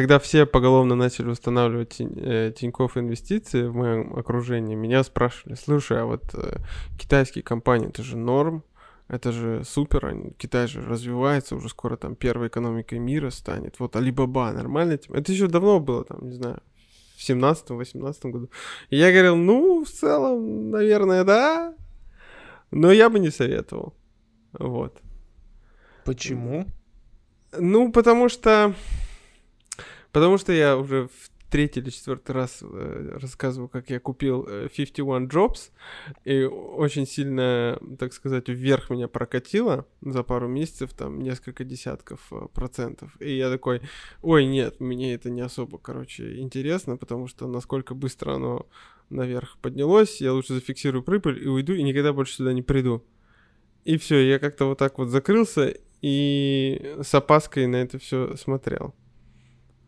когда все поголовно начали устанавливать э, Тинькофф инвестиции в моем окружении, меня спрашивали, слушай, а вот э, китайские компании, это же норм, это же супер, они, Китай же развивается, уже скоро там первой экономикой мира станет. Вот Алибаба, нормально? Это еще давно было, там, не знаю, в 17-18 году. И я говорил, ну, в целом, наверное, да, но я бы не советовал. Вот. Почему? Ну, потому что... Потому что я уже в третий или четвертый раз э, рассказываю, как я купил э, 51 Jobs, и очень сильно, так сказать, вверх меня прокатило за пару месяцев, там, несколько десятков э, процентов. И я такой, ой, нет, мне это не особо, короче, интересно, потому что насколько быстро оно наверх поднялось, я лучше зафиксирую прибыль и уйду, и никогда больше сюда не приду. И все, я как-то вот так вот закрылся и с опаской на это все смотрел.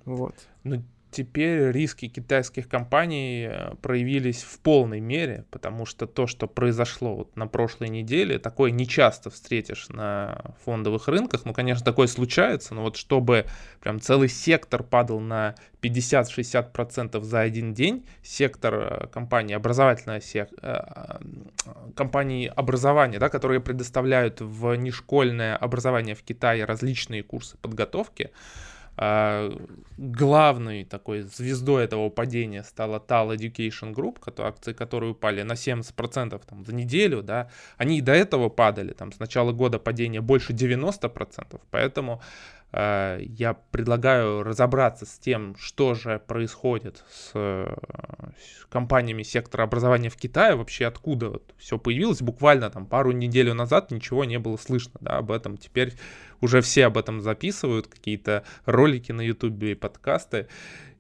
Вот. Ну, теперь риски китайских компаний э, проявились в полной мере, потому что то, что произошло вот на прошлой неделе, такое не часто встретишь на фондовых рынках. Ну, конечно, такое случается, но вот чтобы прям целый сектор падал на 50-60% за один день, сектор э, компании, образовательная сек... Э, компании образования, да, которые предоставляют в нешкольное образование в Китае различные курсы подготовки, а, главной такой звездой этого падения стала TAL Education Group, акции которой упали на 70% там, за неделю, да, они и до этого падали, там, с начала года падение больше 90%, поэтому я предлагаю разобраться с тем, что же происходит с, с компаниями сектора образования в Китае, вообще откуда вот все появилось. Буквально там пару недель назад ничего не было слышно да, об этом. Теперь уже все об этом записывают, какие-то ролики на ютубе и подкасты.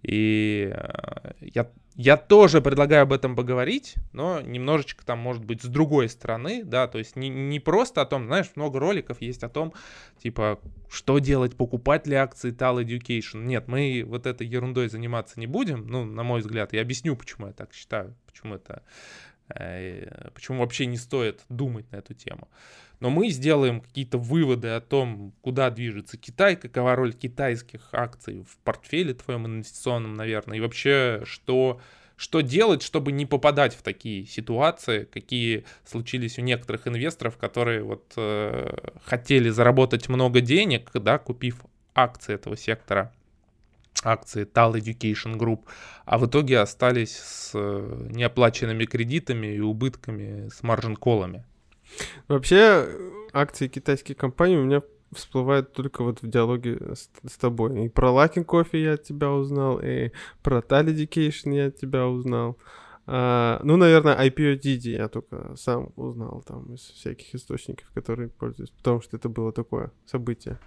И э, я я тоже предлагаю об этом поговорить, но немножечко там, может быть, с другой стороны, да, то есть не, не просто о том, знаешь, много роликов есть о том, типа, что делать, покупать ли акции Tal Education. Нет, мы вот этой ерундой заниматься не будем, ну, на мой взгляд, я объясню, почему я так считаю, почему это, почему вообще не стоит думать на эту тему. Но мы сделаем какие-то выводы о том, куда движется Китай, какова роль китайских акций в портфеле твоем инвестиционном, наверное, и вообще, что, что делать, чтобы не попадать в такие ситуации, какие случились у некоторых инвесторов, которые вот э, хотели заработать много денег, да, купив акции этого сектора акции Tal Education Group, а в итоге остались с э, неоплаченными кредитами и убытками с маржин-колами. Вообще, акции китайских компаний у меня всплывают только вот в диалоге с, с тобой. И про Luckin Coffee я от тебя узнал, и про Tal Education я от тебя узнал. А, ну, наверное, IPO Didi я только сам узнал там из всяких источников, которые пользуюсь, потому что это было такое событие.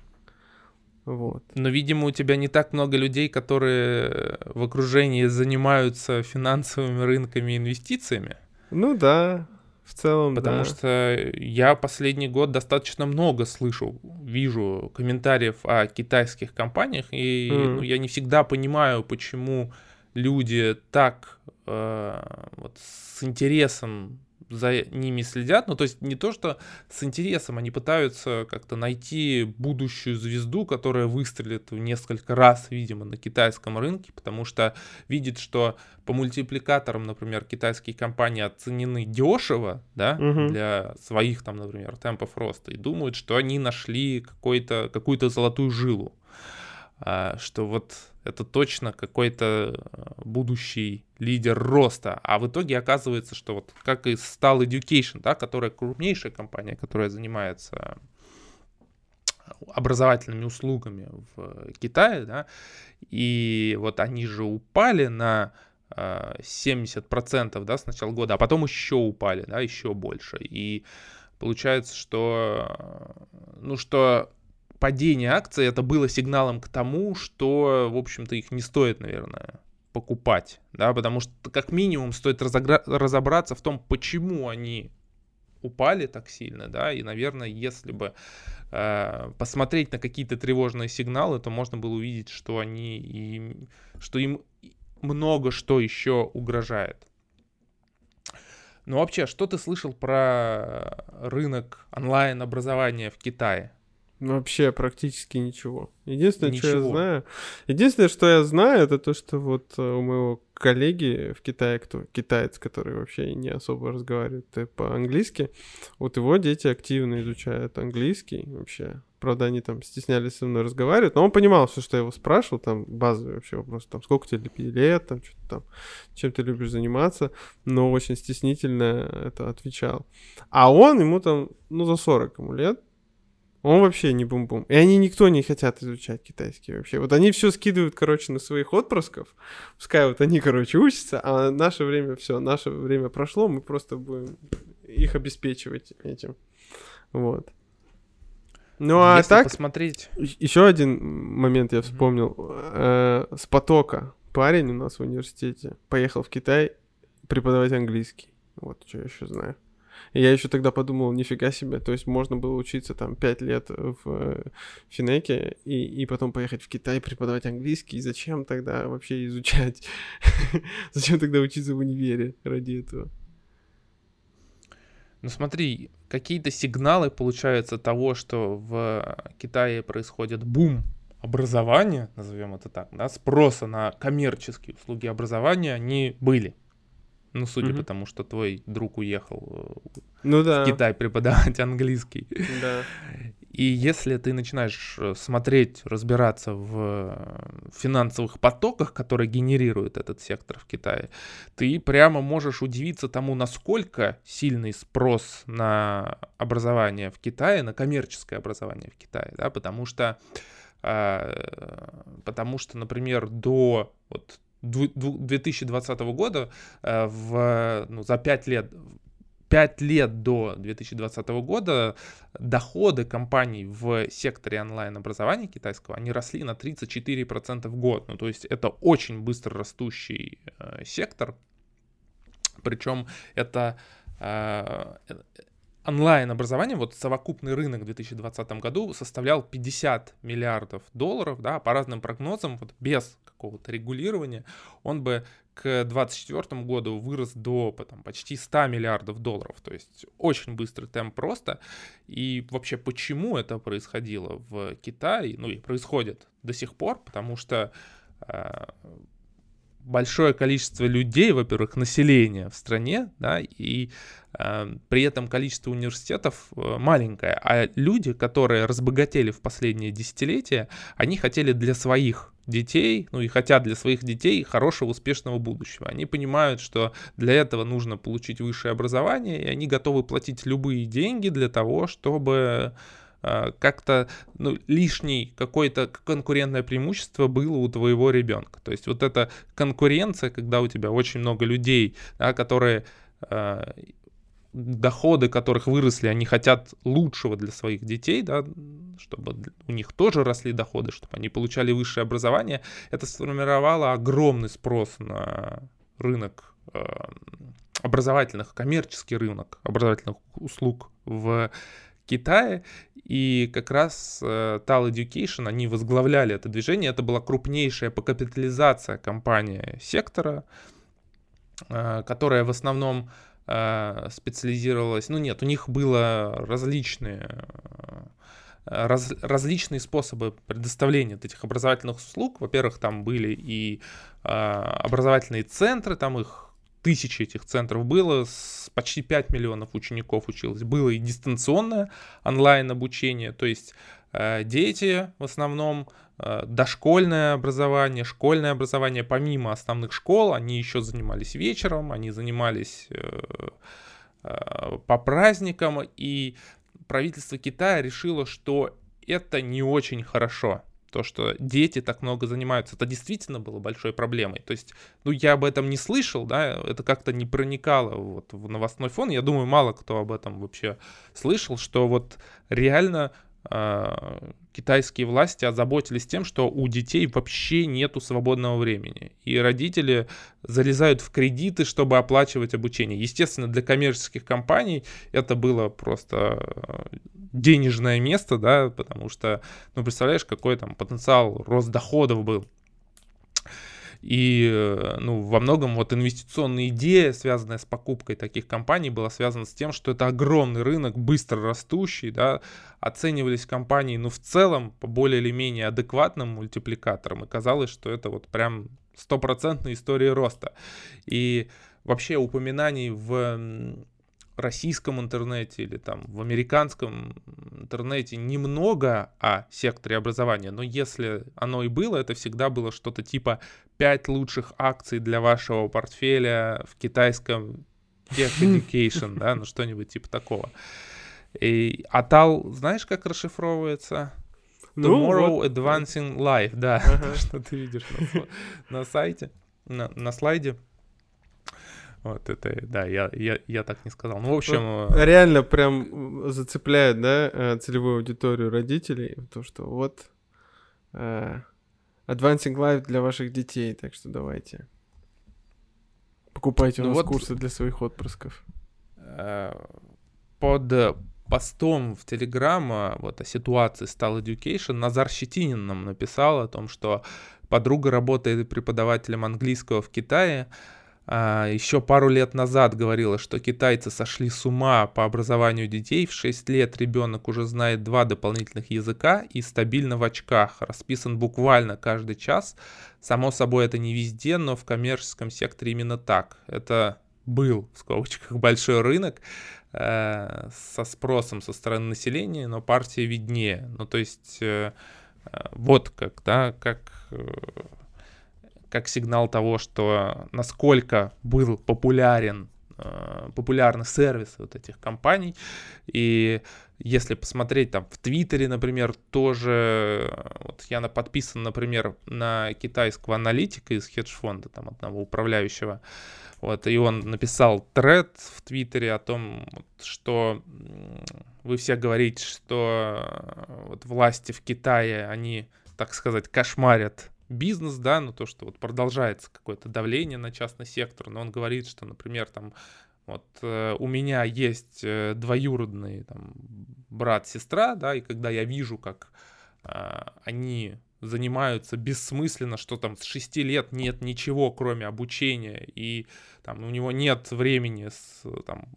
Вот. Но, видимо, у тебя не так много людей, которые в окружении занимаются финансовыми рынками и инвестициями. Ну да, в целом, Потому да. что я последний год достаточно много слышу, вижу комментариев о китайских компаниях, и mm. ну, я не всегда понимаю, почему люди так э, вот, с интересом за ними следят, ну то есть не то, что с интересом, они пытаются как-то найти будущую звезду, которая выстрелит в несколько раз, видимо, на китайском рынке, потому что видит, что по мультипликаторам, например, китайские компании оценены дешево, да, угу. для своих там, например, темпов роста, и думают, что они нашли какой-то, какую-то золотую жилу, а, что вот это точно какой-то э, будущий лидер роста. А в итоге оказывается, что вот как и Stall Education, да, которая крупнейшая компания, которая занимается образовательными услугами в Китае, да, и вот они же упали на 70% э, да, с начала года, а потом еще упали, да, еще больше. И получается, что, э, ну, что падение акций это было сигналом к тому, что, в общем-то, их не стоит, наверное, покупать, да, потому что как минимум стоит разобраться в том, почему они упали так сильно, да, и, наверное, если бы э, посмотреть на какие-то тревожные сигналы, то можно было увидеть, что они, и, что им много что еще угрожает. Ну вообще, что ты слышал про рынок онлайн-образования в Китае? Вообще практически ничего. Единственное, Ничего. что я знаю... Единственное, что я знаю, это то, что вот э, у моего коллеги в Китае, кто китаец, который вообще не особо разговаривает э, по-английски, вот его дети активно изучают английский вообще. Правда, они там стеснялись со мной разговаривать, но он понимал все, что я его спрашивал, там базовый вообще вопрос, там сколько тебе лет, там что-то там, чем ты любишь заниматься, но очень стеснительно это отвечал. А он, ему там, ну, за 40 ему лет, он вообще не бум-бум. И они никто не хотят изучать китайский вообще. Вот они все скидывают, короче, на своих отпрысков. Пускай вот они, короче, учатся, а наше время все, наше время прошло, мы просто будем их обеспечивать этим. Вот. Ну а Если так, посмотреть... еще один момент я вспомнил. Э, С потока парень у нас в университете поехал в Китай преподавать английский. Вот что я еще знаю. И я еще тогда подумал, нифига себе, то есть можно было учиться там 5 лет в э, Финеке и, и потом поехать в Китай преподавать английский. И зачем тогда вообще изучать? зачем тогда учиться в универе ради этого? Ну смотри, какие-то сигналы получаются того, что в Китае происходит бум образования, назовем это так, да, спроса на коммерческие услуги образования, они были. Ну, судя Мгм. по тому, что твой друг уехал э, Ну в да, Китай преподавать английский. да. И если ты начинаешь э, смотреть, разбираться в э, финансовых потоках, которые генерирует этот сектор в Китае, ты прямо можешь удивиться тому, насколько сильный спрос на образование в Китае, на коммерческое образование в Китае, да, потому что, э, потому что, например, до вот 2020 года э, в, ну, за 5 лет 5 лет до 2020 года доходы компаний в секторе онлайн-образования китайского, они росли на 34% в год. Ну, то есть это очень быстро растущий э, сектор. Причем это э, онлайн-образование, вот совокупный рынок в 2020 году составлял 50 миллиардов долларов, да, по разным прогнозам, вот без какого-то регулирования, он бы к 2024 году вырос до потом, почти 100 миллиардов долларов. То есть очень быстрый темп роста. И вообще почему это происходило в Китае, ну и происходит до сих пор, потому что э, большое количество людей, во-первых, населения в стране, да, и э, при этом количество университетов э, маленькое, а люди, которые разбогатели в последние десятилетия, они хотели для своих детей, ну и хотят для своих детей хорошего, успешного будущего. Они понимают, что для этого нужно получить высшее образование, и они готовы платить любые деньги для того, чтобы как-то ну, лишний какое-то конкурентное преимущество было у твоего ребенка. То есть вот эта конкуренция, когда у тебя очень много людей, да, которые э, доходы которых выросли, они хотят лучшего для своих детей, да, чтобы у них тоже росли доходы, чтобы они получали высшее образование, это сформировало огромный спрос на рынок э, образовательных, коммерческий рынок образовательных услуг в Китае, и как раз э, Tal Education, они возглавляли это движение, это была крупнейшая по капитализации компания сектора, э, которая в основном э, специализировалась, ну нет, у них было различные раз, различные способы предоставления этих образовательных услуг. Во-первых, там были и э, образовательные центры, там их тысячи этих центров было, с почти 5 миллионов учеников училось. Было и дистанционное онлайн-обучение, то есть э, дети в основном э, дошкольное образование, школьное образование, помимо основных школ, они еще занимались вечером, они занимались э, по праздникам, и правительство Китая решило, что это не очень хорошо. То, что дети так много занимаются, это действительно было большой проблемой. То есть, ну, я об этом не слышал, да, это как-то не проникало вот в новостной фон. Я думаю, мало кто об этом вообще слышал, что вот реально э, китайские власти озаботились тем, что у детей вообще нету свободного времени. И родители залезают в кредиты, чтобы оплачивать обучение. Естественно, для коммерческих компаний это было просто денежное место, да, потому что, ну, представляешь, какой там потенциал рост доходов был. И э, ну, во многом вот инвестиционная идея, связанная с покупкой таких компаний, была связана с тем, что это огромный рынок, быстро растущий, да, оценивались компании, ну, в целом, по более или менее адекватным мультипликаторам, и казалось, что это вот прям стопроцентная история роста. И вообще упоминаний в российском интернете или там в американском интернете немного о секторе образования, но если оно и было, это всегда было что-то типа 5 лучших акций для вашего портфеля в китайском Tech Education, да, ну что-нибудь типа такого. И Атал, знаешь, как расшифровывается? Ну, Tomorrow вот. Advancing Life, да, ага. что ты видишь на, на сайте, на, на слайде. Вот это, да, я, я, я так не сказал. Ну, в общем... Вот, э, реально прям зацепляет, да, э, целевую аудиторию родителей, то, что вот uh, Advancing Life для ваших детей, так что давайте. Покупайте у ну нас вот, курсы для своих отпрысков. Под постом в Телеграм вот о ситуации Style Education Назар Щетинин нам написал о том, что подруга работает преподавателем английского в Китае, а, еще пару лет назад говорила, что китайцы сошли с ума по образованию детей. В 6 лет ребенок уже знает два дополнительных языка и стабильно в очках. Расписан буквально каждый час. Само собой, это не везде, но в коммерческом секторе именно так. Это был, в скобочках, большой рынок э, со спросом со стороны населения, но партия виднее. Ну, то есть, э, э вот как, да, как... Э, как сигнал того, что насколько был популярен э, популярны сервисы вот этих компаний. И если посмотреть там в Твиттере, например, тоже, вот я подписан, например, на китайского аналитика из хедж-фонда, там одного управляющего, вот, и он написал тред в Твиттере о том, что вы все говорите, что вот власти в Китае, они, так сказать, кошмарят бизнес, да, ну то, что вот продолжается какое-то давление на частный сектор, но он говорит, что, например, там вот э, у меня есть э, двоюродный там брат-сестра, да, и когда я вижу, как э, они занимаются бессмысленно, что там с 6 лет нет ничего, кроме обучения, и там у него нет времени с, там,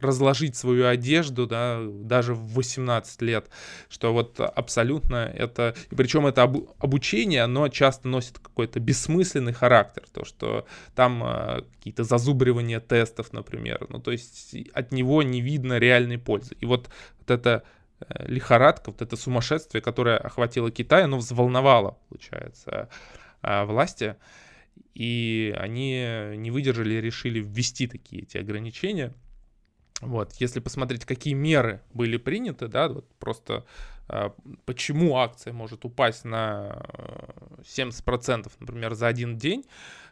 разложить свою одежду, да, даже в 18 лет, что вот абсолютно это, и причем это об, обучение, оно часто носит какой-то бессмысленный характер, то, что там э, какие-то зазубривания тестов, например, ну, то есть от него не видно реальной пользы. И вот, вот это э, лихорадка, вот это сумасшествие, которое охватило Китай, оно взволновало, получается, э, власти, и они не выдержали и решили ввести такие эти ограничения – вот, если посмотреть, какие меры были приняты, да, вот просто э, почему акция может упасть на 70%, например, за один день,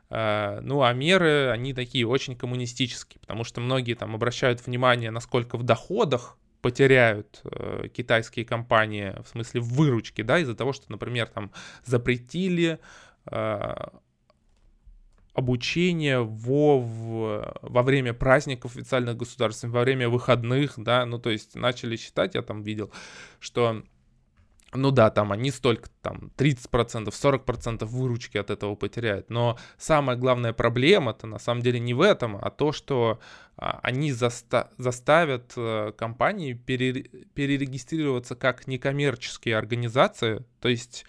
э, ну, а меры, они такие очень коммунистические, потому что многие там обращают внимание, насколько в доходах потеряют э, китайские компании, в смысле в выручке, да, из-за того, что, например, там запретили э, обучение во, в, во время праздников официальных государств, во время выходных, да, ну, то есть начали считать, я там видел, что, ну да, там они столько, там, 30%, 40% выручки от этого потеряют, но самая главная проблема-то на самом деле не в этом, а то, что а, они заста- заставят а, компании пере- перерегистрироваться как некоммерческие организации, то есть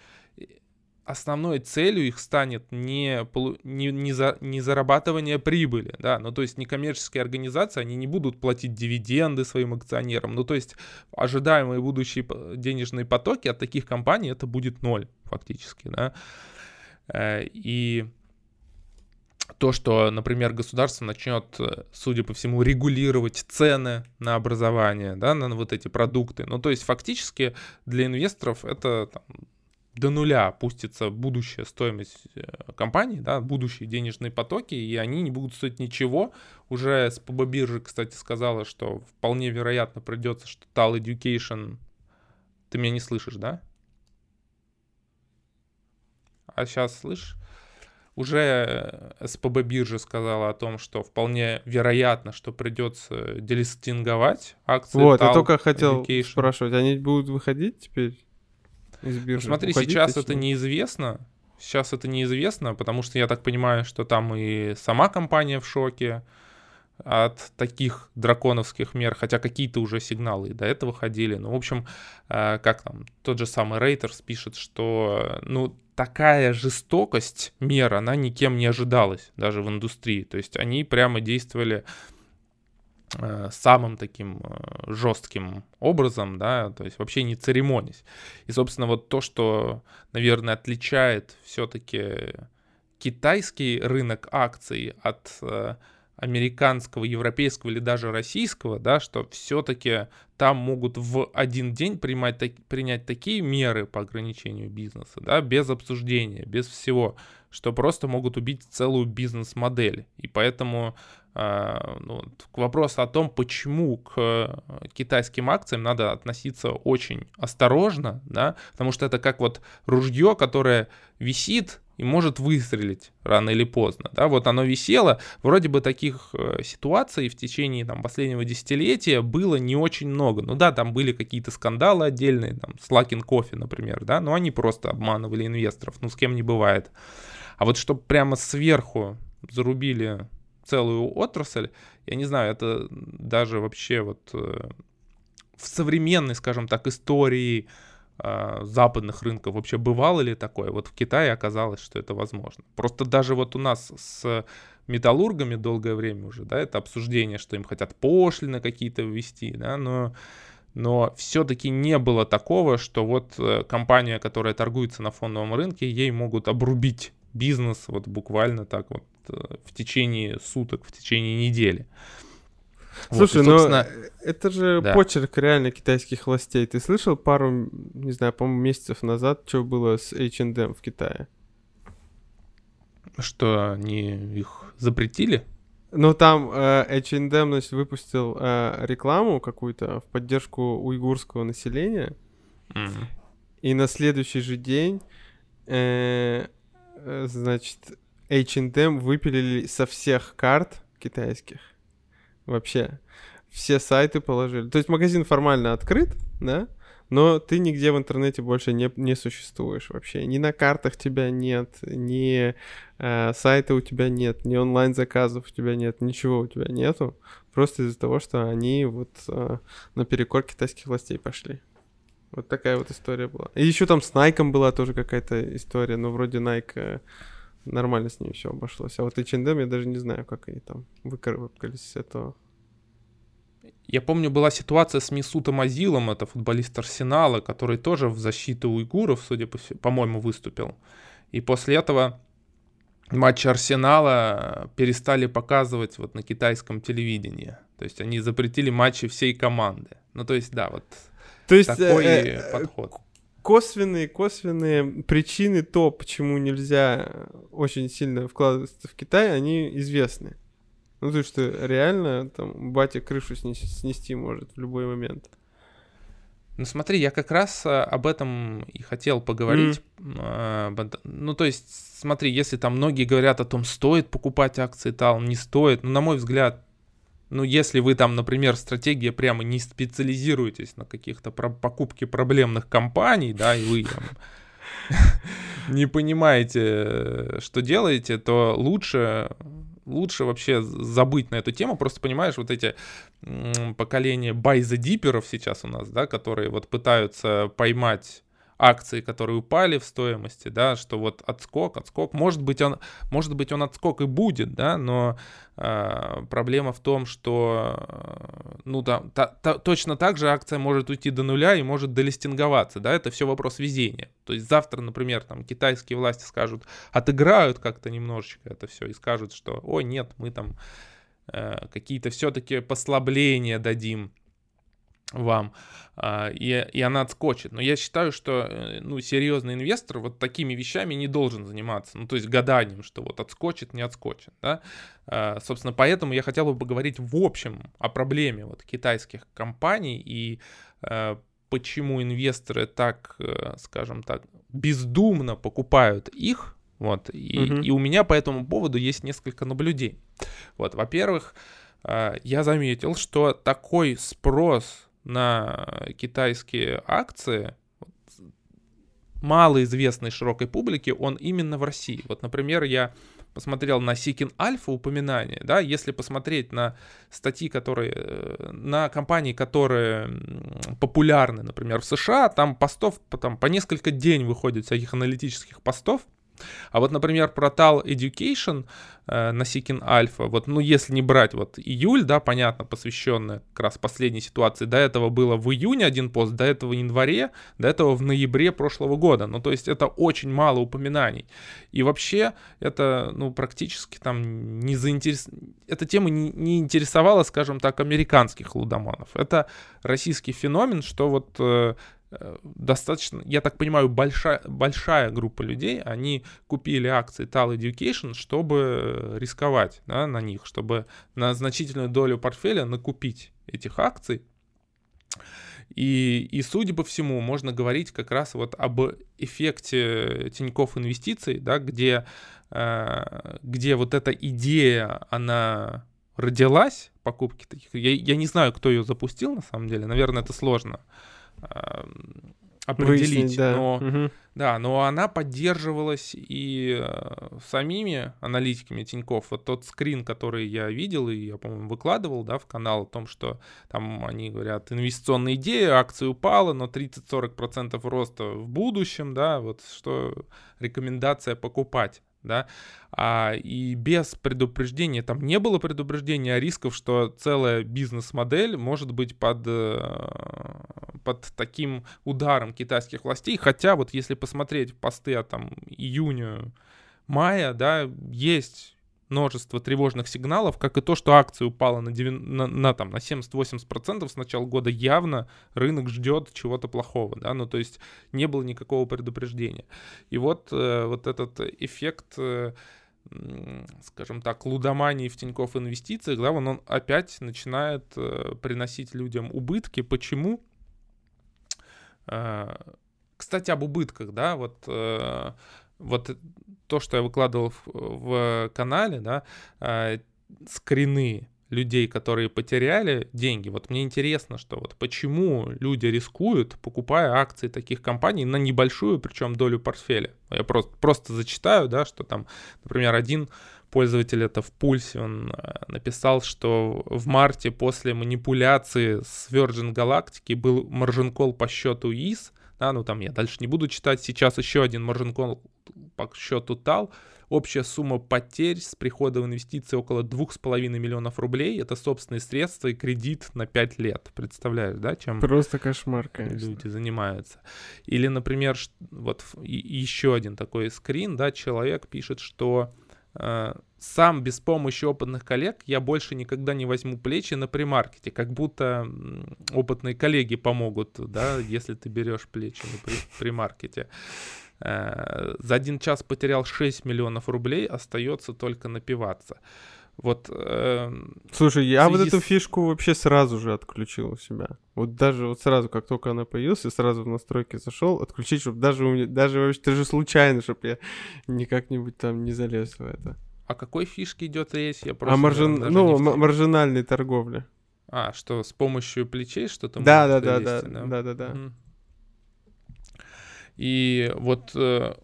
основной целью их станет не, не, не, за, не зарабатывание прибыли, да, ну то есть некоммерческие организации, они не будут платить дивиденды своим акционерам, ну то есть ожидаемые будущие денежные потоки от таких компаний это будет ноль фактически, да, э, и то, что, например, государство начнет, судя по всему, регулировать цены на образование, да, на вот эти продукты. Ну, то есть фактически для инвесторов это там, до нуля опустится будущая стоимость э, компании, да, будущие денежные потоки, и они не будут стоить ничего. Уже с СПБ биржи, кстати, сказала, что вполне вероятно придется, что TAL Education... Ты меня не слышишь, да? А сейчас слышишь? Уже э, СПБ биржа сказала о том, что вполне вероятно, что придется делистинговать акции. Вот, TAL я только хотел Education. спрашивать, они будут выходить теперь? Из биржи. Смотри, сейчас это неизвестно, сейчас это неизвестно, потому что я так понимаю, что там и сама компания в шоке от таких драконовских мер, хотя какие-то уже сигналы и до этого ходили. Ну, в общем, э, как там, тот же самый Рейтерс пишет, что, ну, такая жестокость мер, она никем не ожидалась, даже в индустрии. То есть они прямо действовали самым таким э, жестким образом, да, то есть вообще не церемонясь. И, собственно, вот то, что, наверное, отличает все-таки китайский рынок акций от э, американского, европейского или даже российского, да, что все-таки там могут в один день принимать, так, принять такие меры по ограничению бизнеса, да, без обсуждения, без всего, что просто могут убить целую бизнес-модель. И поэтому ну, к вопросу о том, почему к э, китайским акциям надо относиться очень осторожно, да, потому что это как вот ружье, которое висит и может выстрелить рано или поздно, да, вот оно висело, вроде бы таких э, ситуаций в течение там последнего десятилетия было не очень много, ну да, там были какие-то скандалы отдельные, там, с Лакин Кофе, например, да, но они просто обманывали инвесторов, ну с кем не бывает, а вот чтобы прямо сверху зарубили целую отрасль. Я не знаю, это даже вообще вот э, в современной, скажем так, истории э, западных рынков вообще бывало ли такое? Вот в Китае оказалось, что это возможно. Просто даже вот у нас с металлургами долгое время уже, да, это обсуждение, что им хотят пошлины какие-то ввести, да, но но все-таки не было такого, что вот э, компания, которая торгуется на фондовом рынке, ей могут обрубить бизнес вот буквально так вот в течение суток, в течение недели. Слушай, вот, и, собственно... но это же да. почерк реально китайских властей. Ты слышал пару, не знаю, по-моему, месяцев назад, что было с H&M в Китае? Что, они их запретили? Ну, там э, H&M, значит, выпустил э, рекламу какую-то в поддержку уйгурского населения. Mm-hmm. И на следующий же день, э, э, значит, H&M выпилили со всех карт китайских. Вообще. Все сайты положили. То есть магазин формально открыт, да? Но ты нигде в интернете больше не, не существуешь вообще. Ни на картах тебя нет, ни э, сайта у тебя нет, ни онлайн-заказов у тебя нет, ничего у тебя нету. Просто из-за того, что они вот э, наперекор китайских властей пошли. Вот такая вот история была. И еще там с Nike была тоже какая-то история, но вроде Nike нормально с ней все обошлось. А вот H&M я даже не знаю, как они там выкарабкались с этого. Я помню, была ситуация с Мисутом Азилом, это футболист Арсенала, который тоже в защиту уйгуров, судя по по-моему, выступил. И после этого матчи Арсенала перестали показывать вот на китайском телевидении. То есть они запретили матчи всей команды. Ну, то есть, да, вот то есть, такой э, э, подход косвенные, косвенные причины то, почему нельзя очень сильно вкладываться в Китай, они известны. Ну, то есть, что реально там батя крышу снести, снести может в любой момент. Ну смотри, я как раз а, об этом и хотел поговорить. Mm. Ну то есть, смотри, если там многие говорят о том, стоит покупать акции tal, не стоит, ну на мой взгляд, ну, если вы там, например, стратегия прямо не специализируетесь на каких-то про- покупке проблемных компаний, да, и вы там не понимаете, что делаете, то лучше лучше вообще забыть на эту тему, просто понимаешь, вот эти поколения байзадиперов сейчас у нас, да, которые вот пытаются поймать акции, которые упали в стоимости, да, что вот отскок, отскок, может быть он, может быть он отскок и будет, да, но э, проблема в том, что, э, ну да, та, та, точно так же акция может уйти до нуля и может долистинговаться, да, это все вопрос везения. То есть завтра, например, там китайские власти скажут, отыграют как-то немножечко это все и скажут, что, ой, нет, мы там э, какие-то все-таки послабления дадим вам, а, и, и она отскочит. Но я считаю, что э, ну, серьезный инвестор вот такими вещами не должен заниматься. Ну, то есть гаданием, что вот отскочит, не отскочит. Да? А, собственно, поэтому я хотел бы поговорить в общем о проблеме вот китайских компаний и э, почему инвесторы так, э, скажем так, бездумно покупают их. Вот, и, угу. и у меня по этому поводу есть несколько наблюдений. Вот, во-первых, я заметил, что такой спрос на китайские акции малоизвестной широкой публике, он именно в России. Вот, например, я посмотрел на Seeking Alpha упоминание, да, если посмотреть на статьи, которые, э, на компании, которые популярны, например, в США, там постов там, по несколько день выходит всяких аналитических постов, а вот, например, портал Education э, на Seeking Alpha, вот, ну, если не брать вот июль, да, понятно, посвященный как раз последней ситуации, до этого было в июне один пост, до этого в январе, до этого в ноябре прошлого года, ну, то есть это очень мало упоминаний. И вообще это, ну, практически там не заинтерес... Эта тема не, не интересовала, скажем так, американских лудоманов. Это российский феномен, что вот Э, достаточно, я так понимаю, большая, большая группа людей, они купили акции Tal Education, чтобы рисковать да, на них, чтобы на значительную долю портфеля накупить этих акций. И, и судя по всему, можно говорить как раз вот об эффекте Тинькофф инвестиций, да, где, э, где вот эта идея, она родилась, покупки таких. Я, я не знаю, кто ее запустил на самом деле, наверное, это сложно определить, Выяснить, да. но угу. да, но она поддерживалась и э, самими аналитиками Тиньков. Вот тот скрин, который я видел и я, по-моему, выкладывал, да, в канал о том, что там они говорят, инвестиционная идея, акция упала, но 30-40% роста в будущем, да, вот что рекомендация покупать да, а, и без предупреждения, там не было предупреждения рисков, что целая бизнес-модель может быть под, э, под таким ударом китайских властей, хотя вот если посмотреть посты от там июня, мая, да, есть множество тревожных сигналов, как и то, что акция упала на, 9, на, на, там, на 70-80% с начала года, явно рынок ждет чего-то плохого, да, ну то есть не было никакого предупреждения. И вот, э, вот этот эффект, э, скажем так, лудомании в Тинькофф инвестициях, да, он, он опять начинает э, приносить людям убытки. Почему? Э, кстати, об убытках, да, вот э, вот то, что я выкладывал в, в канале, да, э, скрины людей, которые потеряли деньги. Вот мне интересно, что вот почему люди рискуют, покупая акции таких компаний на небольшую, причем долю портфеля. Я просто, просто зачитаю, да, что там, например, один пользователь это в Пульсе, он э, написал, что в марте после манипуляции с Virgin Galactic был маржин-колл по счету ИИС, да, ну там я дальше не буду читать, сейчас еще один маржин-колл по счету TAL. Общая сумма потерь с прихода в инвестиции около 2,5 миллионов рублей. Это собственные средства и кредит на 5 лет. Представляешь, да, чем Просто кошмар, конечно. люди занимаются. Или, например, вот еще один такой скрин, да, человек пишет, что э, сам без помощи опытных коллег я больше никогда не возьму плечи на примаркете, как будто опытные коллеги помогут, да, если ты берешь плечи на примаркете. Э, за один час потерял 6 миллионов рублей, остается только напиваться. Вот. Э, Слушай, я вот эту фишку вообще сразу же отключил у себя. Вот даже вот сразу, как только она появилась, я сразу в настройки зашел, отключить, чтобы даже у меня, даже вообще даже случайно, чтобы я никак-нибудь там не залез в это. О какой фишке идет речь? Я просто а маржин... ну, маржинальной торговли. А, что с помощью плечей что-то да, да, да, да, да, да, да, да. И вот э,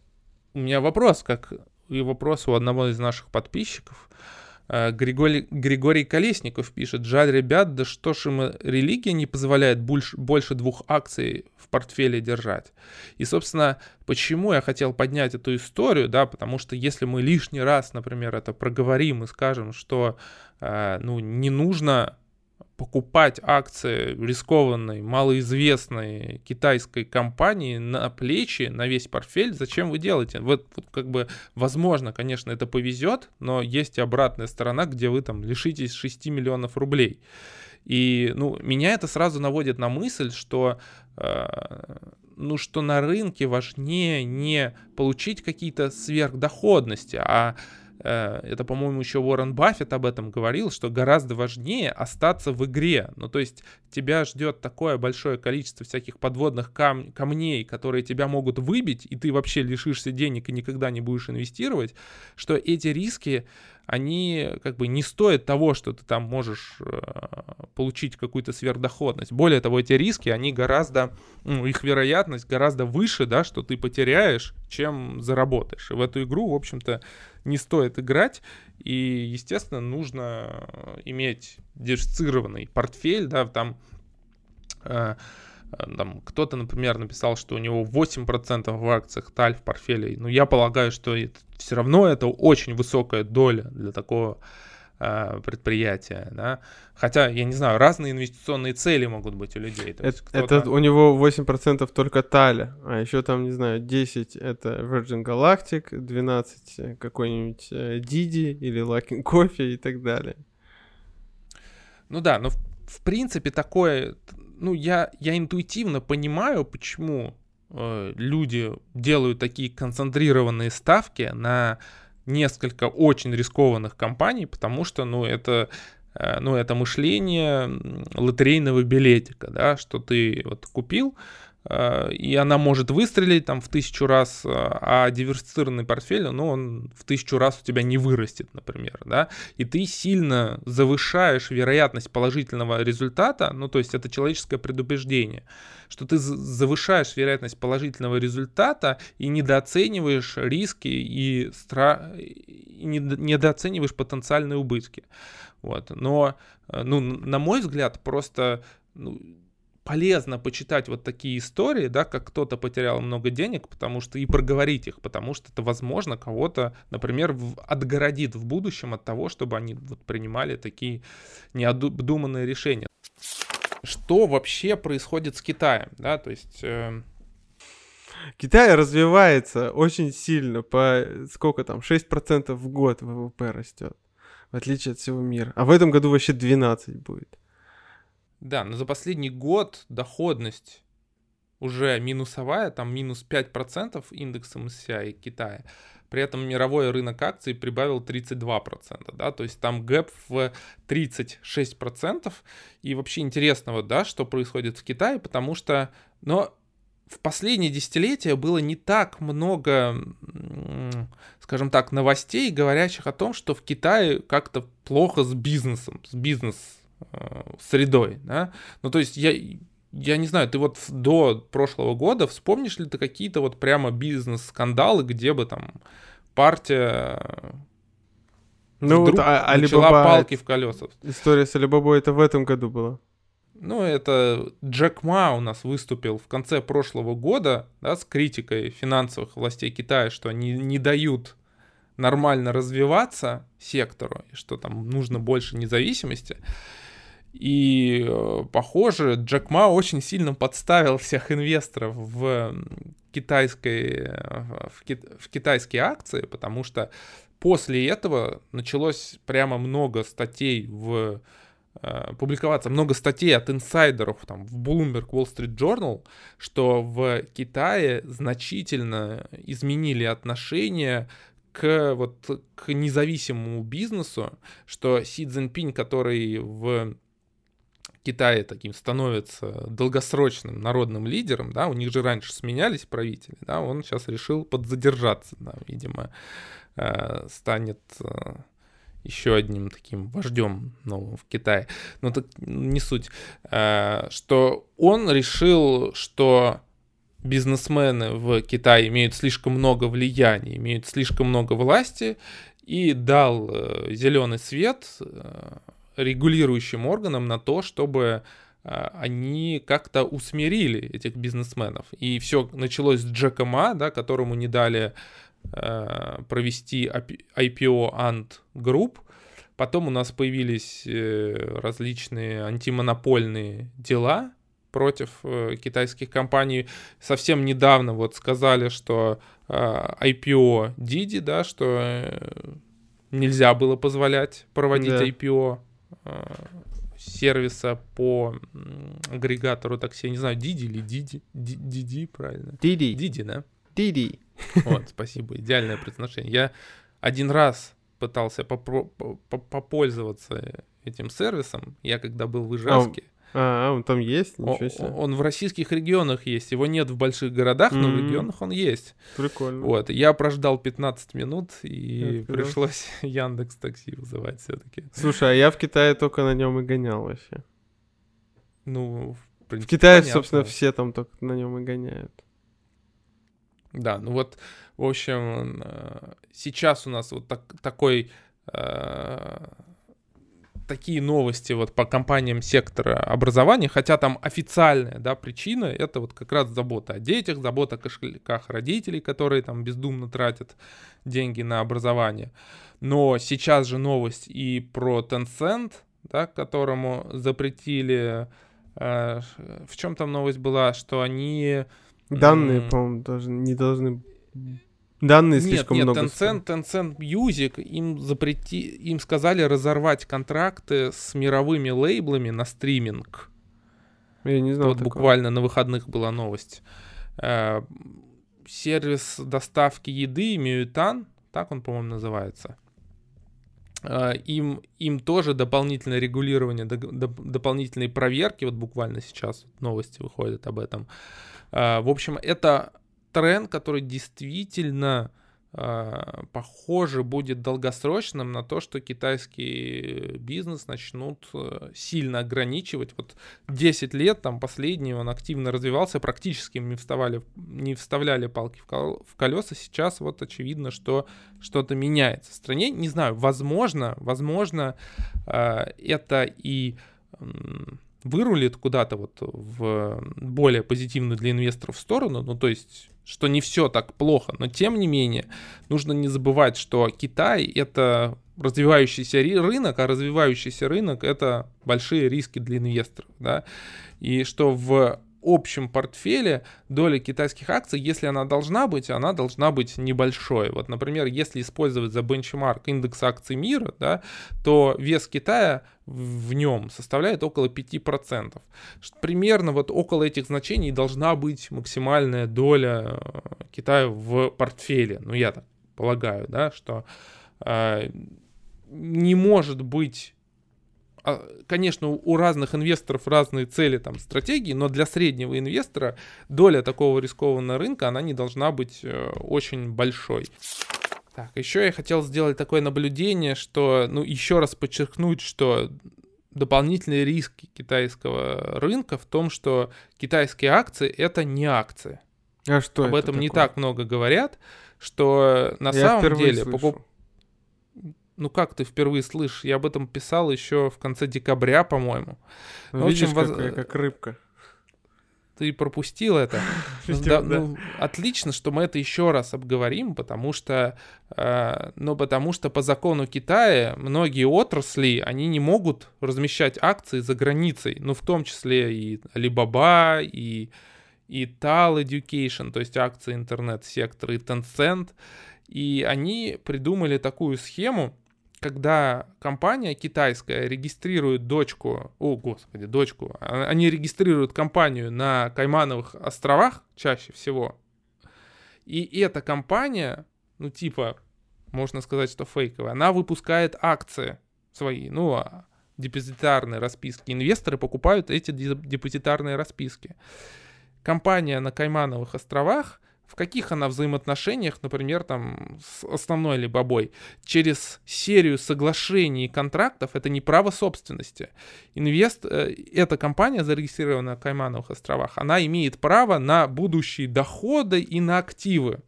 у меня вопрос, как и вопрос у одного из наших подписчиков. Э, Григорий, Григорий Колесников пишет, жаль, ребят, да что ж им э, религия не позволяет больше, больше двух акций в портфеле держать. И, собственно, почему я хотел поднять эту историю, да, потому что если мы лишний раз, например, это проговорим и скажем, что, э, ну, не нужно покупать акции рискованной, малоизвестной китайской компании на плечи, на весь портфель, зачем вы делаете? Вот, вот как бы, возможно, конечно, это повезет, но есть и обратная сторона, где вы там лишитесь 6 миллионов рублей. И, ну, меня это сразу наводит на мысль, что, э, ну, что на рынке важнее не получить какие-то сверхдоходности, а это, по-моему, еще Уоррен Баффет об этом говорил, что гораздо важнее остаться в игре. Ну, то есть тебя ждет такое большое количество всяких подводных кам- камней, которые тебя могут выбить, и ты вообще лишишься денег и никогда не будешь инвестировать, что эти риски, они как бы не стоят того, что ты там можешь э, получить какую-то сверхдоходность. Более того, эти риски, они гораздо, ну, их вероятность гораздо выше, да, что ты потеряешь, чем заработаешь. И в эту игру, в общем-то, не стоит играть. И, естественно, нужно иметь диверсифицированный портфель, да, там э, там, кто-то, например, написал, что у него 8% в акциях Таль в портфеле. Но я полагаю, что это, все равно это очень высокая доля для такого э, предприятия. Да? Хотя, я не знаю, разные инвестиционные цели могут быть у людей. То это, это у него 8% только Таля, а еще там, не знаю, 10 это Virgin Galactic, 12 какой-нибудь э, Didi или Luckin Coffee и так далее. Ну да, но в, в принципе такое ну, я, я интуитивно понимаю, почему э, люди делают такие концентрированные ставки на несколько очень рискованных компаний, потому что, ну, это э, ну, это мышление лотерейного билетика, да, что ты вот купил, и она может выстрелить там в тысячу раз, э, а диверсифицированный портфель, ну, он в тысячу раз у тебя не вырастет, например, да, и ты сильно завышаешь вероятность положительного результата, ну, то есть это человеческое предубеждение, что ты завышаешь вероятность положительного результата и недооцениваешь риски и, стра... и недооцениваешь потенциальные убытки, вот, но, э, ну, на мой взгляд, просто, ну, полезно почитать вот такие истории, да, как кто-то потерял много денег, потому что и проговорить их, потому что это, возможно, кого-то, например, в, отгородит в будущем от того, чтобы они вот принимали такие необдуманные решения. Что вообще происходит с Китаем, да, то есть... Э... Китай развивается очень сильно, по сколько там, 6% в год ВВП растет, в отличие от всего мира. А в этом году вообще 12 будет. Да, но за последний год доходность уже минусовая, там минус 5% индекс MSCI Китая. При этом мировой рынок акций прибавил 32%, да, то есть там гэп в 36%. И вообще интересного, да, что происходит в Китае, потому что, но в последние десятилетия было не так много, скажем так, новостей, говорящих о том, что в Китае как-то плохо с бизнесом, с бизнес средой, да. Ну, то есть я, я не знаю, ты вот до прошлого года вспомнишь ли ты какие-то вот прямо бизнес-скандалы, где бы там партия ну, вот а, начала Alibaba, палки в колеса. История с Алибабой это в этом году была. Ну, это Джек Ма у нас выступил в конце прошлого года, да, с критикой финансовых властей Китая, что они не дают нормально развиваться сектору, и что там нужно больше независимости. И, э, похоже, Джек Ма очень сильно подставил всех инвесторов в, китайской, в, ки, в китайские акции, потому что после этого началось прямо много статей в э, публиковаться много статей от инсайдеров там, в Bloomberg Wall Street Journal, что в Китае значительно изменили отношения к, вот, к независимому бизнесу, что Си Цзиньпинь, который в Китае таким становится долгосрочным народным лидером, да, у них же раньше сменялись правители, да, он сейчас решил подзадержаться, да, видимо, э, станет э, еще одним таким вождем новым в Китае. Но так не суть. Э, что он решил, что бизнесмены в Китае имеют слишком много влияния, имеют слишком много власти, и дал зеленый свет регулирующим органам на то, чтобы а, они как-то усмирили этих бизнесменов. И все началось с Джека Ма, да, которому не дали э, провести IPO Ant Group. Потом у нас появились э, различные антимонопольные дела против э, китайских компаний. Совсем недавно вот сказали, что IPO Didi, да, что э, нельзя было позволять проводить да. IPO сервиса по агрегатору такси, я не знаю, Диди или Диди, Диди, правильно? Диди. Диди, да? Диди. Вот, спасибо, идеальное произношение. Я один раз пытался попользоваться этим сервисом, я когда был в Ижевске, а, он там есть? Ничего себе. Он, в российских регионах есть. Его нет в больших городах, но в регионах он есть. Прикольно. Вот. Я прождал 15 минут, и Это пришлось Яндекс Такси вызывать все-таки. Слушай, а я в Китае только на нем и гонял вообще. Ну, в, принципе, в Китае, понятно. собственно, все там только на нем и гоняют. Да, ну вот, в общем, э, сейчас у нас вот так, такой э, такие новости вот по компаниям сектора образования, хотя там официальная, да, причина это вот как раз забота о детях, забота о кошельках родителей, которые там бездумно тратят деньги на образование. Но сейчас же новость и про Tencent, да, которому запретили, э, в чем там новость была, что они Данные, по-моему, даже не должны... Данные нет, слишком нет, много. Tencent, Tencent Music, им запрети, им сказали разорвать контракты с мировыми лейблами на стриминг. Я не знал Вот такого. буквально на выходных была новость. Э, сервис доставки еды Мьютан, так он, по-моему, называется. Э, им, им тоже дополнительное регулирование, дополнительные проверки, вот буквально сейчас новости выходят об этом. А, в общем, это тренд, который действительно а, похоже будет долгосрочным на то, что китайский бизнес начнут э, сильно ограничивать. Вот 10 лет, там последний, он активно развивался, практически не, вставали, не вставляли палки в колеса. Сейчас вот очевидно, что что-то меняется в стране. Не знаю, возможно, возможно, а, это и вырулит куда-то вот в более позитивную для инвесторов сторону, ну то есть что не все так плохо, но тем не менее нужно не забывать, что Китай это развивающийся рынок, а развивающийся рынок это большие риски для инвесторов, да, и что в общем портфеле доля китайских акций, если она должна быть, она должна быть небольшой. Вот, например, если использовать за бенчмарк индекс акций мира, да, то вес Китая в нем составляет около 5%. Примерно вот около этих значений должна быть максимальная доля э, Китая в портфеле. Ну, я так полагаю, да, что э, не может быть конечно, у разных инвесторов разные цели, там, стратегии, но для среднего инвестора доля такого рискованного рынка, она не должна быть э, очень большой. Так, еще я хотел сделать такое наблюдение, что, ну, еще раз подчеркнуть, что дополнительные риски китайского рынка в том, что китайские акции это не акции. А что Об это этом такое? не так много говорят, что на я самом деле покуп... Ну как ты впервые слышишь? Я об этом писал еще в конце декабря, по-моему. Ну, Видишь, общем, воз... я как рыбка. Ты пропустил это. Да, да. Ну, отлично, что мы это еще раз обговорим, потому что, э, ну, потому что по закону Китая многие отрасли, они не могут размещать акции за границей, ну, в том числе и Alibaba, и, и TAL Education, то есть акции интернет-сектора, и Tencent, и они придумали такую схему, когда компания китайская регистрирует дочку, о господи, дочку, а, они регистрируют компанию на Каймановых островах чаще всего, и эта компания, ну типа, можно сказать, что фейковая, она выпускает акции свои, ну, а депозитарные расписки. Инвесторы покупают эти депозитарные расписки. Компания на Каймановых островах в каких она взаимоотношениях, например, там, с основной либобой, через серию соглашений и контрактов, это не право собственности. Инвест, э, эта компания, зарегистрированная на Каймановых островах, она имеет право на будущие доходы и на активы.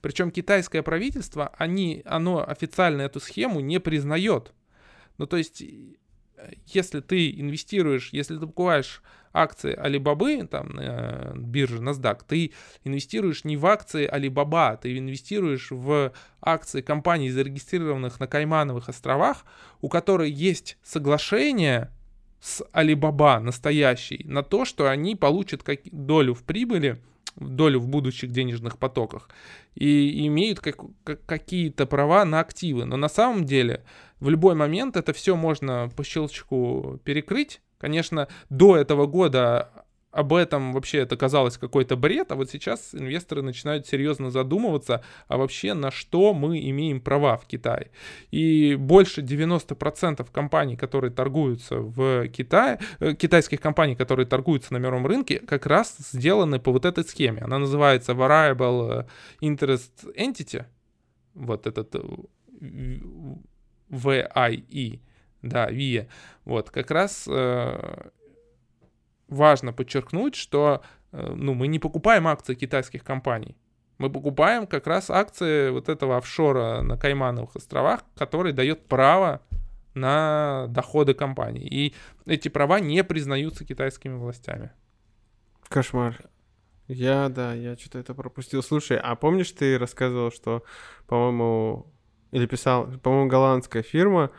Причем китайское правительство, они, оно официально эту схему не признает. Ну, то есть, э, если ты инвестируешь, если ты покупаешь акции Алибабы, там, э, биржи NASDAQ, ты инвестируешь не в акции Алибаба, ты инвестируешь в акции компаний, зарегистрированных на Каймановых островах, у которой есть соглашение с Алибаба настоящий на то, что они получат как долю в прибыли, долю в будущих денежных потоках и имеют как, как, какие-то права на активы. Но на самом деле в любой момент это все можно по щелчку перекрыть, Конечно, до этого года об этом вообще это казалось какой-то бред, а вот сейчас инвесторы начинают серьезно задумываться, а вообще на что мы имеем права в Китае. И больше 90% компаний, которые торгуются в Китае, э, китайских компаний, которые торгуются на мировом рынке, как раз сделаны по вот этой схеме. Она называется Variable Interest Entity, вот этот VIE, да, VIE. Вот, как раз э, важно подчеркнуть, что э, ну, мы не покупаем акции китайских компаний. Мы покупаем как раз акции вот этого офшора на Каймановых островах, который дает право на доходы компании. И эти права не признаются китайскими властями. Кошмар. Я, да, я что-то это пропустил. Слушай, а помнишь, ты рассказывал, что, по-моему, или писал, по-моему, голландская фирма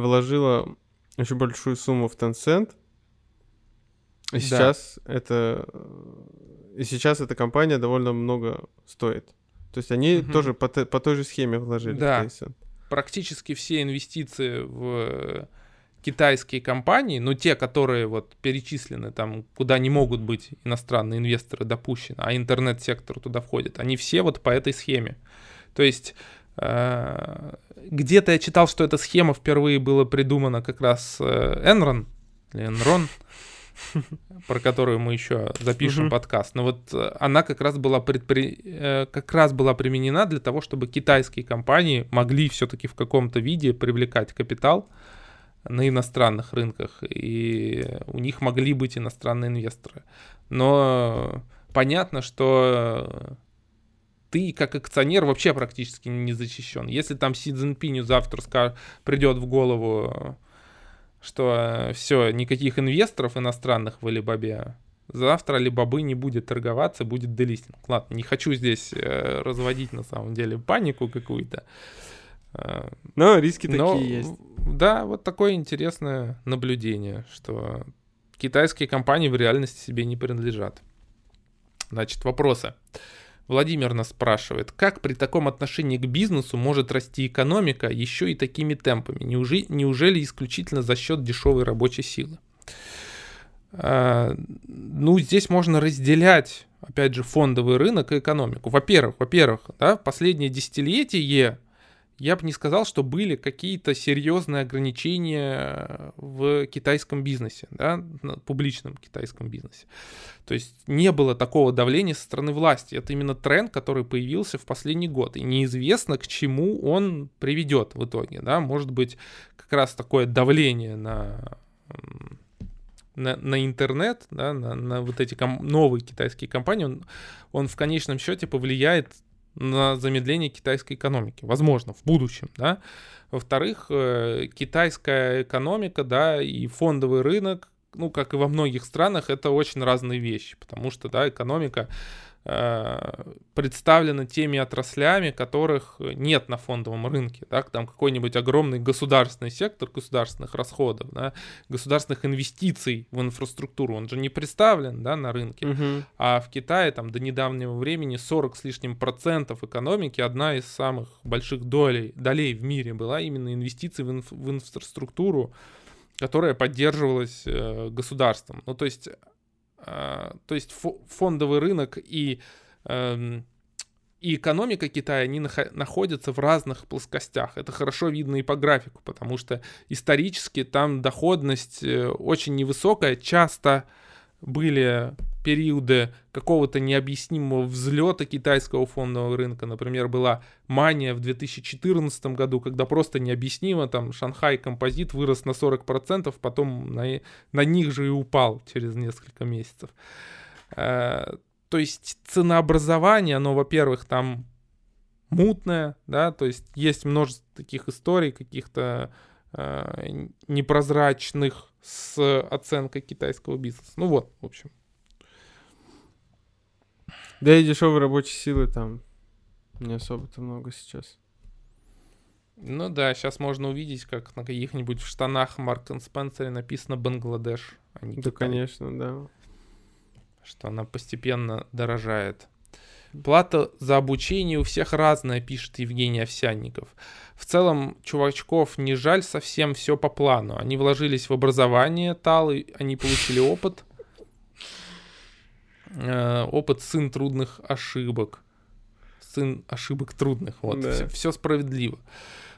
вложила очень большую сумму в Tencent, и сейчас да. это и сейчас эта компания довольно много стоит. То есть они угу. тоже по, по той же схеме вложили да. в Tencent. Практически все инвестиции в китайские компании, ну те, которые вот перечислены там, куда не могут быть иностранные инвесторы допущены, а интернет-сектор туда входит, они все вот по этой схеме. То есть э, где-то я читал, что эта схема впервые была придумана как раз э, или Enron, про которую мы еще запишем подкаст. Но вот э, она как раз была предпри... как раз была применена для того, чтобы китайские компании могли все-таки в каком-то виде привлекать капитал на иностранных рынках, и у них могли быть иностранные инвесторы. Но понятно, что ты как акционер вообще практически не защищен. Если там Си Цзиньпиню завтра скажет, придет в голову, что все, никаких инвесторов иностранных в Алибабе, завтра Алибабы не будет торговаться, будет делистинг. Ладно, не хочу здесь э, разводить на самом деле панику какую-то. Э, Но риски Но, такие есть. Да, вот такое интересное наблюдение, что китайские компании в реальности себе не принадлежат. Значит, вопросы. Владимир нас спрашивает, как при таком отношении к бизнесу может расти экономика еще и такими темпами? Неужели, неужели исключительно за счет дешевой рабочей силы? А, ну, здесь можно разделять, опять же, фондовый рынок и экономику. Во-первых, во-первых, да, последнее десятилетие я бы не сказал, что были какие-то серьезные ограничения в китайском бизнесе, да, публичном китайском бизнесе. То есть не было такого давления со стороны власти. Это именно тренд, который появился в последний год. И неизвестно, к чему он приведет в итоге. Да? Может быть, как раз такое давление на на, на интернет, да, на, на вот эти ком- новые китайские компании, он, он в конечном счете повлияет на замедление китайской экономики. Возможно, в будущем, да. Во-вторых, э, китайская экономика, да, и фондовый рынок, ну, как и во многих странах, это очень разные вещи, потому что, да, экономика Э, представлена теми отраслями, которых нет на фондовом рынке. Да? Там какой-нибудь огромный государственный сектор государственных расходов, да? государственных инвестиций в инфраструктуру, он же не представлен да, на рынке. Угу. А в Китае там до недавнего времени 40 с лишним процентов экономики, одна из самых больших долей, долей в мире была именно инвестиции в, инф, в инфраструктуру, которая поддерживалась э, государством. Ну, то есть то есть фондовый рынок и, эм, и экономика Китая, они находятся в разных плоскостях. Это хорошо видно и по графику, потому что исторически там доходность э, очень невысокая, часто были периоды какого-то необъяснимого взлета китайского фондового рынка. Например, была мания в 2014 году, когда просто необъяснимо там Шанхай композит вырос на 40%, потом на, на них же и упал через несколько месяцев. Э, то есть ценообразование, оно, во-первых, там мутное, да, то есть есть множество таких историй каких-то э, непрозрачных с оценкой китайского бизнеса. Ну вот, в общем. Да и дешевой рабочей силы там не особо-то много сейчас. Ну да, сейчас можно увидеть, как на каких-нибудь штанах Марк Спенсере написано Бангладеш. А не да, Китай. конечно, да. Что она постепенно дорожает. Плата за обучение у всех разная, пишет Евгений Овсянников. В целом, чувачков не жаль, совсем все по плану. Они вложились в образование Талы, они получили опыт. Э, опыт сын трудных ошибок. Сын ошибок трудных. Вот, да. все, все справедливо.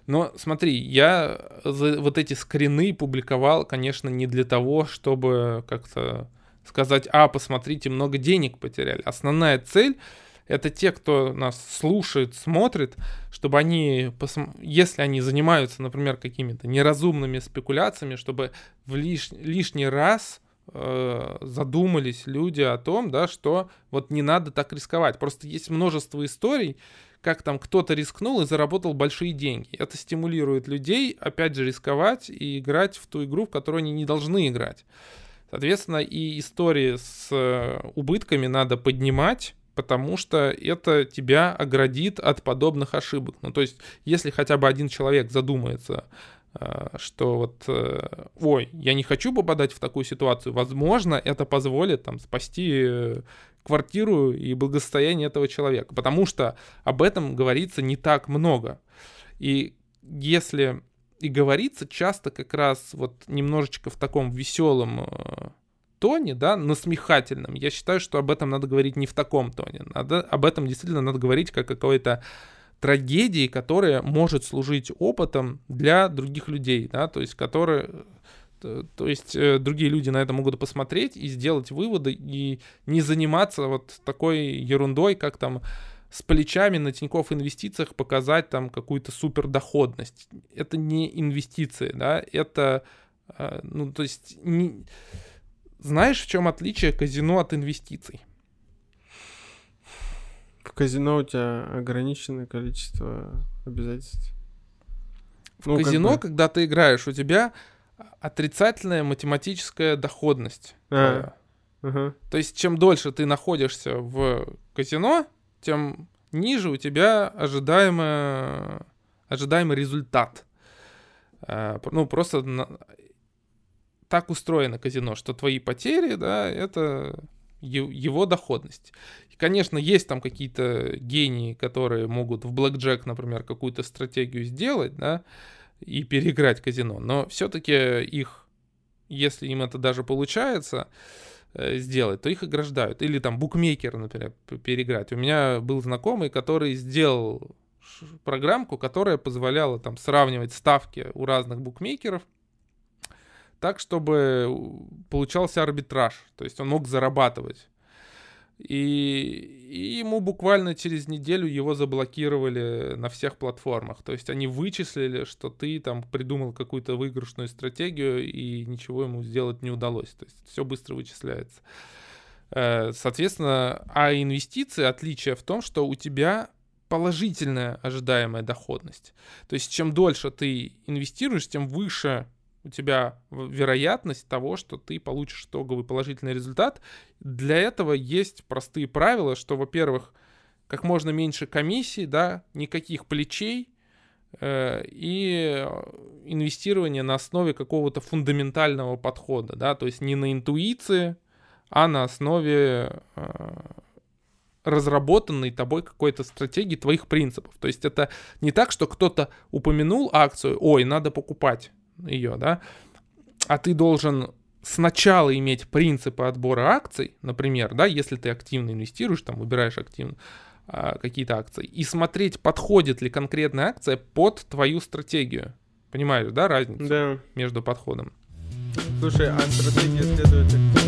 Но смотри, я вот эти скрины публиковал, конечно, не для того, чтобы как-то сказать, а, посмотрите, много денег потеряли. Основная цель это те, кто нас слушает, смотрит, чтобы они, если они занимаются, например, какими-то неразумными спекуляциями, чтобы в лиш... лишний раз э, задумались люди о том, да, что вот не надо так рисковать. Просто есть множество историй, как там кто-то рискнул и заработал большие деньги. Это стимулирует людей, опять же, рисковать и играть в ту игру, в которую они не должны играть. Соответственно, и истории с э, убытками надо поднимать, потому что это тебя оградит от подобных ошибок. Ну, то есть, если хотя бы один человек задумается, что вот, э, ой, я не хочу попадать в такую ситуацию, возможно, это позволит там спасти квартиру и благосостояние этого человека, потому что об этом говорится не так много. И если и говорится часто как раз вот немножечко в таком веселом э, тоне, да, насмехательном, я считаю, что об этом надо говорить не в таком тоне. Надо, об этом действительно надо говорить как о какой-то трагедии, которая может служить опытом для других людей, да, то есть которые то есть э, другие люди на это могут посмотреть и сделать выводы и не заниматься вот такой ерундой, как там с плечами на Тинькофф инвестициях показать там какую-то супер доходность. Это не инвестиции, да, это, э, ну, то есть, не... знаешь, в чем отличие казино от инвестиций? В казино у тебя ограниченное количество обязательств. В ну, казино, как бы... когда ты играешь, у тебя отрицательная математическая доходность. А, угу. То есть, чем дольше ты находишься в казино, тем ниже у тебя ожидаемый, ожидаемый результат. А, ну, просто так устроено казино, что твои потери, да, это его доходность. Конечно, есть там какие-то гении, которые могут в блэкджек, например, какую-то стратегию сделать, да, и переиграть казино. Но все-таки их, если им это даже получается э, сделать, то их ограждают. Или там букмекер, например, переиграть. У меня был знакомый, который сделал программку, которая позволяла там сравнивать ставки у разных букмекеров так, чтобы получался арбитраж. То есть он мог зарабатывать и, и ему буквально через неделю его заблокировали на всех платформах. То есть они вычислили, что ты там придумал какую-то выигрышную стратегию, и ничего ему сделать не удалось. То есть все быстро вычисляется. Э, соответственно, а инвестиции отличие в том, что у тебя положительная ожидаемая доходность. То есть чем дольше ты инвестируешь, тем выше у тебя вероятность того, что ты получишь итоговый положительный результат. Для этого есть простые правила, что, во-первых, как можно меньше комиссий, да, никаких плечей э, и инвестирование на основе какого-то фундаментального подхода, да, то есть не на интуиции, а на основе э, разработанной тобой какой-то стратегии твоих принципов. То есть это не так, что кто-то упомянул акцию, ой, надо покупать ее, да, а ты должен сначала иметь принципы отбора акций, например, да, если ты активно инвестируешь, там, выбираешь активно а, какие-то акции, и смотреть, подходит ли конкретная акция под твою стратегию. Понимаешь, да, разницу да. между подходом? Слушай, а стратегия следует